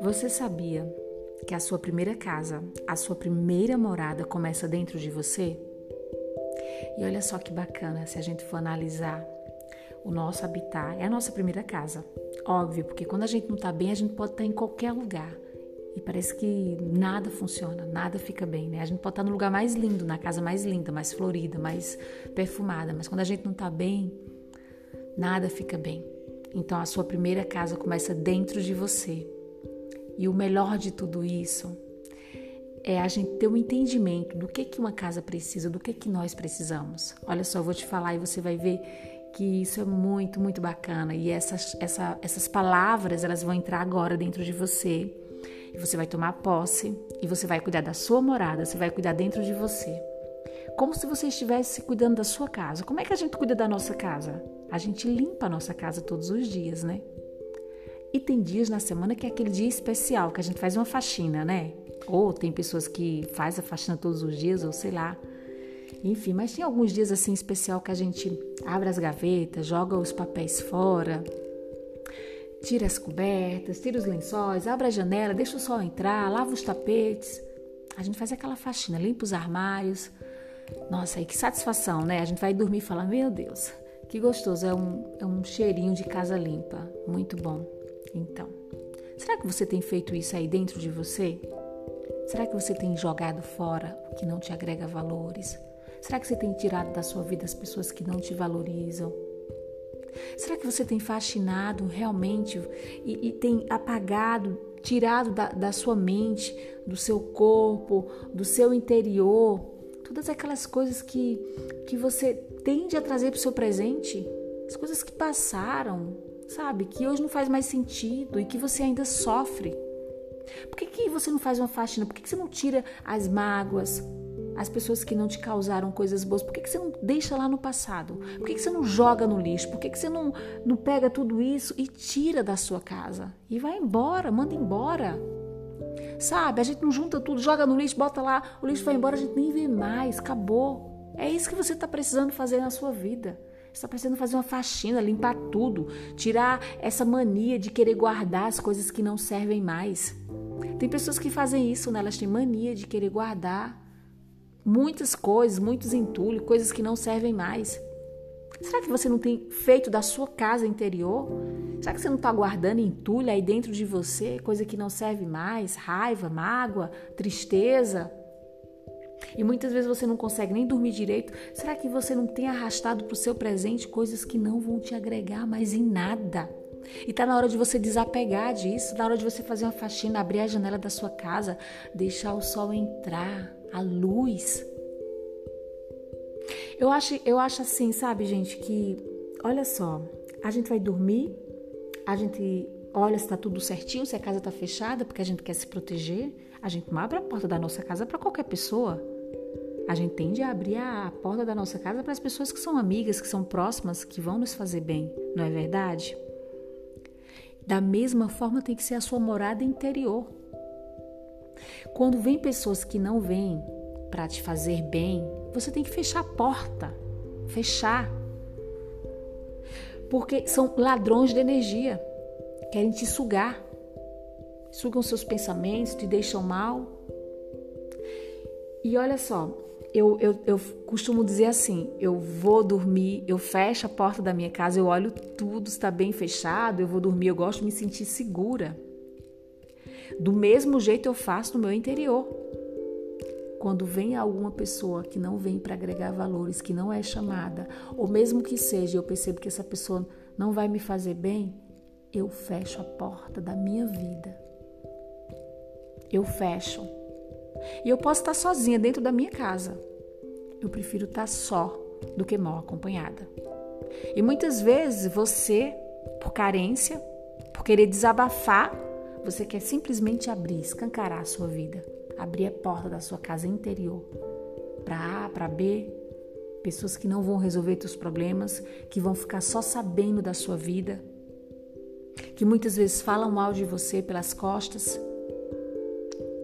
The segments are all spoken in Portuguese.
Você sabia que a sua primeira casa, a sua primeira morada começa dentro de você? E olha só que bacana se a gente for analisar o nosso habitat, é a nossa primeira casa. Óbvio, porque quando a gente não está bem, a gente pode estar tá em qualquer lugar. E parece que nada funciona, nada fica bem, né? A gente pode estar tá no lugar mais lindo, na casa mais linda, mais florida, mais perfumada, mas quando a gente não está bem, nada fica bem. Então a sua primeira casa começa dentro de você. E o melhor de tudo isso é a gente ter um entendimento do que que uma casa precisa, do que que nós precisamos. Olha só, eu vou te falar e você vai ver que isso é muito, muito bacana. E essas, essa, essas palavras, elas vão entrar agora dentro de você. E você vai tomar posse e você vai cuidar da sua morada, você vai cuidar dentro de você. Como se você estivesse cuidando da sua casa. Como é que a gente cuida da nossa casa? A gente limpa a nossa casa todos os dias, né? E tem dias na semana que é aquele dia especial, que a gente faz uma faxina, né? Ou tem pessoas que faz a faxina todos os dias, ou sei lá. Enfim, mas tem alguns dias assim especial que a gente abre as gavetas, joga os papéis fora, tira as cobertas, tira os lençóis, abre a janela, deixa o sol entrar, lava os tapetes. A gente faz aquela faxina, limpa os armários. Nossa, aí que satisfação, né? A gente vai dormir e fala: Meu Deus, que gostoso, é um, é um cheirinho de casa limpa. Muito bom. Então, será que você tem feito isso aí dentro de você? Será que você tem jogado fora o que não te agrega valores? Será que você tem tirado da sua vida as pessoas que não te valorizam? Será que você tem fascinado realmente e, e tem apagado, tirado da, da sua mente, do seu corpo, do seu interior, todas aquelas coisas que, que você tende a trazer para o seu presente? As coisas que passaram, sabe? Que hoje não faz mais sentido e que você ainda sofre. Por que, que você não faz uma faxina? Por que, que você não tira as mágoas, as pessoas que não te causaram coisas boas? Por que, que você não deixa lá no passado? Por que, que você não joga no lixo? Por que, que você não, não pega tudo isso e tira da sua casa? E vai embora, manda embora. Sabe? A gente não junta tudo, joga no lixo, bota lá, o lixo vai embora, a gente nem vê mais, acabou. É isso que você está precisando fazer na sua vida está precisando fazer uma faxina, limpar tudo, tirar essa mania de querer guardar as coisas que não servem mais. Tem pessoas que fazem isso, né? Elas têm mania de querer guardar muitas coisas, muitos entulhos, coisas que não servem mais. Será que você não tem feito da sua casa interior? Será que você não está guardando entulho aí dentro de você, coisa que não serve mais? Raiva, mágoa, tristeza? E muitas vezes você não consegue nem dormir direito. Será que você não tem arrastado para o seu presente coisas que não vão te agregar mais em nada? E está na hora de você desapegar disso, na hora de você fazer uma faxina, abrir a janela da sua casa, deixar o sol entrar, a luz. Eu acho, eu acho assim, sabe, gente, que olha só, a gente vai dormir, a gente olha se está tudo certinho, se a casa está fechada, porque a gente quer se proteger. A gente não abre a porta da nossa casa para qualquer pessoa. A gente tende a abrir a porta da nossa casa para as pessoas que são amigas, que são próximas, que vão nos fazer bem, não é verdade? Da mesma forma, tem que ser a sua morada interior. Quando vem pessoas que não vêm para te fazer bem, você tem que fechar a porta. Fechar. Porque são ladrões de energia. Querem te sugar. Sugam seus pensamentos, te deixam mal. E olha só, eu, eu, eu costumo dizer assim: eu vou dormir, eu fecho a porta da minha casa, eu olho tudo, está bem fechado, eu vou dormir, eu gosto de me sentir segura. Do mesmo jeito eu faço no meu interior. Quando vem alguma pessoa que não vem para agregar valores, que não é chamada, ou mesmo que seja, eu percebo que essa pessoa não vai me fazer bem, eu fecho a porta da minha vida. Eu fecho e eu posso estar sozinha dentro da minha casa. Eu prefiro estar só do que mal acompanhada. E muitas vezes você, por carência, por querer desabafar, você quer simplesmente abrir, escancarar a sua vida, abrir a porta da sua casa interior para A, para B, pessoas que não vão resolver seus problemas, que vão ficar só sabendo da sua vida, que muitas vezes falam mal de você pelas costas,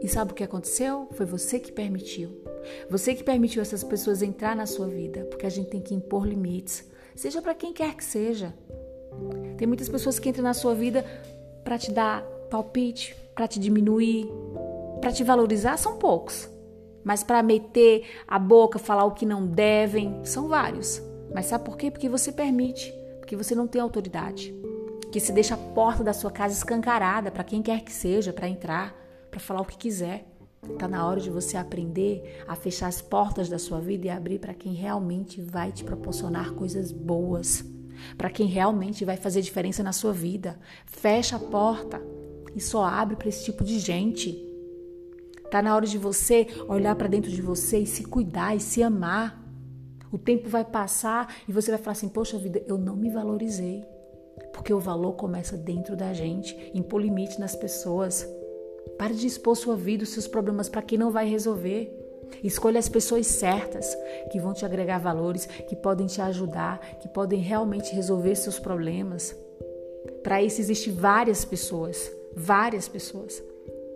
e sabe o que aconteceu? Foi você que permitiu. Você que permitiu essas pessoas entrar na sua vida, porque a gente tem que impor limites, seja para quem quer que seja. Tem muitas pessoas que entram na sua vida para te dar palpite, para te diminuir, para te valorizar, são poucos. Mas para meter a boca, falar o que não devem, são vários. Mas sabe por quê? Porque você permite, porque você não tem autoridade. Que se deixa a porta da sua casa escancarada para quem quer que seja, para entrar, para falar o que quiser. Está na hora de você aprender a fechar as portas da sua vida e abrir para quem realmente vai te proporcionar coisas boas, para quem realmente vai fazer diferença na sua vida. Fecha a porta e só abre para esse tipo de gente. Está na hora de você olhar para dentro de você e se cuidar e se amar. O tempo vai passar e você vai falar assim: Poxa vida, eu não me valorizei. Porque o valor começa dentro da gente, impor limite nas pessoas. Pare de expor sua vida, os seus problemas para quem não vai resolver. Escolha as pessoas certas que vão te agregar valores, que podem te ajudar, que podem realmente resolver seus problemas. Para isso existem várias pessoas, várias pessoas.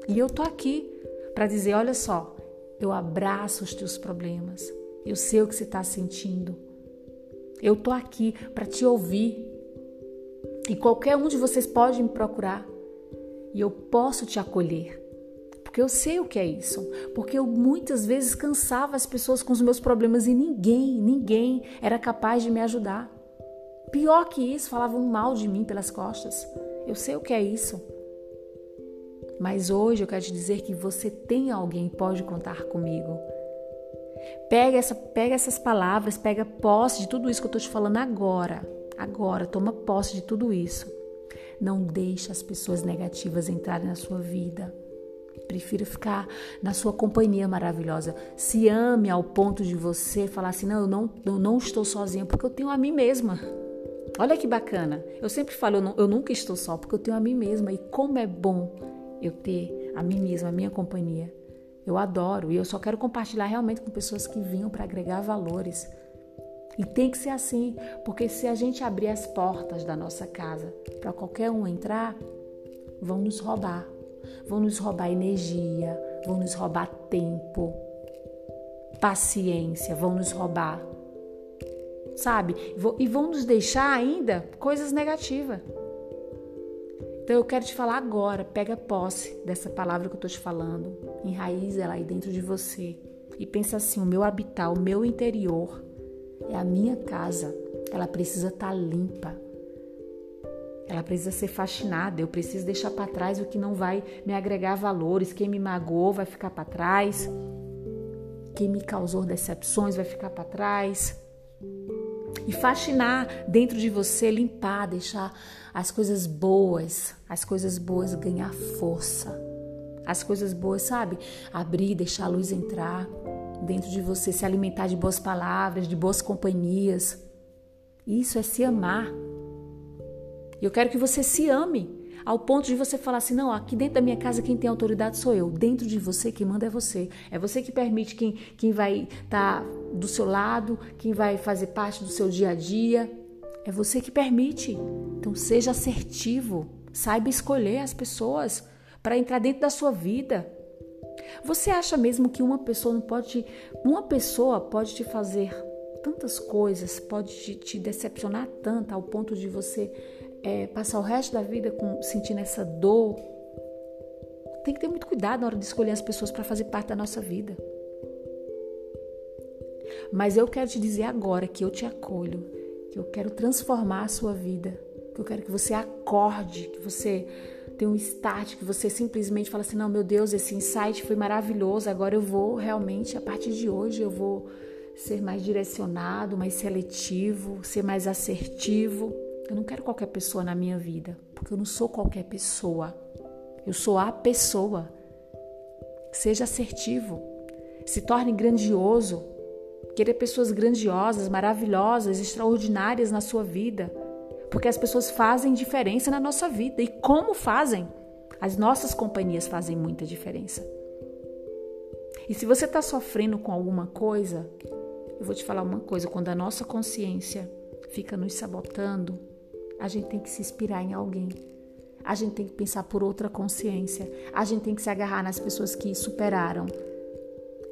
E eu tô aqui para dizer, olha só, eu abraço os teus problemas. Eu sei o que você está sentindo. Eu tô aqui para te ouvir. E qualquer um de vocês pode me procurar e eu posso te acolher. Porque eu sei o que é isso. Porque eu muitas vezes cansava as pessoas com os meus problemas e ninguém, ninguém era capaz de me ajudar. Pior que isso, falavam mal de mim pelas costas. Eu sei o que é isso. Mas hoje eu quero te dizer que você tem alguém que pode contar comigo. Pega, essa, pega essas palavras, pega posse de tudo isso que eu estou te falando agora. Agora, toma posse de tudo isso. Não deixe as pessoas negativas entrarem na sua vida. Prefira ficar na sua companhia maravilhosa. Se ame ao ponto de você falar assim: não, eu não, eu não estou sozinha porque eu tenho a mim mesma. Olha que bacana. Eu sempre falo: eu, não, eu nunca estou só porque eu tenho a mim mesma. E como é bom eu ter a mim mesma, a minha companhia. Eu adoro e eu só quero compartilhar realmente com pessoas que vinham para agregar valores e tem que ser assim, porque se a gente abrir as portas da nossa casa para qualquer um entrar, vão nos roubar. Vão nos roubar energia, vão nos roubar tempo, paciência, vão nos roubar. Sabe? E vão nos deixar ainda coisas negativas. Então eu quero te falar agora, pega posse dessa palavra que eu estou te falando, enraiza ela aí dentro de você e pensa assim: o meu habitat, o meu interior é a minha casa. Ela precisa estar tá limpa. Ela precisa ser faxinada. Eu preciso deixar para trás o que não vai me agregar valores. Quem me magoou vai ficar para trás. Quem me causou decepções vai ficar para trás. E faxinar dentro de você, limpar, deixar as coisas boas, as coisas boas ganhar força. As coisas boas, sabe? Abrir, deixar a luz entrar dentro de você, se alimentar de boas palavras, de boas companhias. Isso é se amar. Eu quero que você se ame ao ponto de você falar assim: não, aqui dentro da minha casa quem tem autoridade sou eu. Dentro de você, quem manda é você. É você que permite quem, quem vai estar tá do seu lado, quem vai fazer parte do seu dia a dia. É você que permite. Então seja assertivo. Saiba escolher as pessoas para entrar dentro da sua vida. Você acha mesmo que uma pessoa não pode, uma pessoa pode te fazer tantas coisas, pode te, te decepcionar tanto ao ponto de você é, passar o resto da vida com, sentindo essa dor? Tem que ter muito cuidado na hora de escolher as pessoas para fazer parte da nossa vida. Mas eu quero te dizer agora que eu te acolho, que eu quero transformar a sua vida, que eu quero que você acorde, que você tem um start que você simplesmente fala assim: não, meu Deus, esse insight foi maravilhoso, agora eu vou realmente, a partir de hoje, eu vou ser mais direcionado, mais seletivo, ser mais assertivo. Eu não quero qualquer pessoa na minha vida, porque eu não sou qualquer pessoa. Eu sou a pessoa. Seja assertivo, se torne grandioso, querer pessoas grandiosas, maravilhosas, extraordinárias na sua vida. Porque as pessoas fazem diferença na nossa vida. E como fazem? As nossas companhias fazem muita diferença. E se você está sofrendo com alguma coisa, eu vou te falar uma coisa: quando a nossa consciência fica nos sabotando, a gente tem que se inspirar em alguém. A gente tem que pensar por outra consciência. A gente tem que se agarrar nas pessoas que superaram.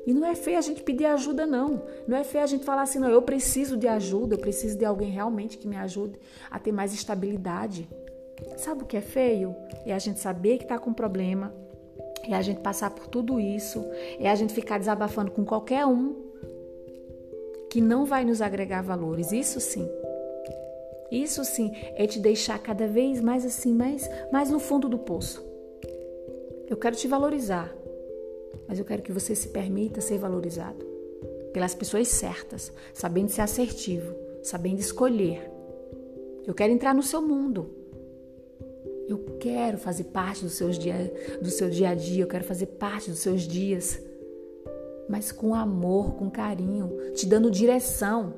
E não é feio a gente pedir ajuda, não. Não é feio a gente falar assim, não, eu preciso de ajuda, eu preciso de alguém realmente que me ajude a ter mais estabilidade. Sabe o que é feio? É a gente saber que está com problema, é a gente passar por tudo isso, é a gente ficar desabafando com qualquer um que não vai nos agregar valores. Isso sim. Isso sim é te deixar cada vez mais assim, mais, mais no fundo do poço. Eu quero te valorizar, mas eu quero que você se permita ser valorizado pelas pessoas certas, sabendo ser assertivo, sabendo escolher. Eu quero entrar no seu mundo. Eu quero fazer parte do, seus dia, do seu dia a dia, eu quero fazer parte dos seus dias, mas com amor, com carinho, te dando direção,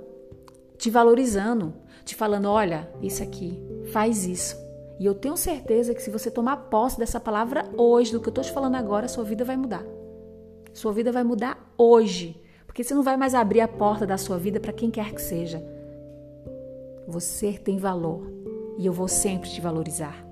te valorizando, te falando: olha, isso aqui, faz isso. E eu tenho certeza que se você tomar posse dessa palavra hoje, do que eu estou te falando agora, sua vida vai mudar. Sua vida vai mudar hoje. Porque você não vai mais abrir a porta da sua vida para quem quer que seja. Você tem valor e eu vou sempre te valorizar.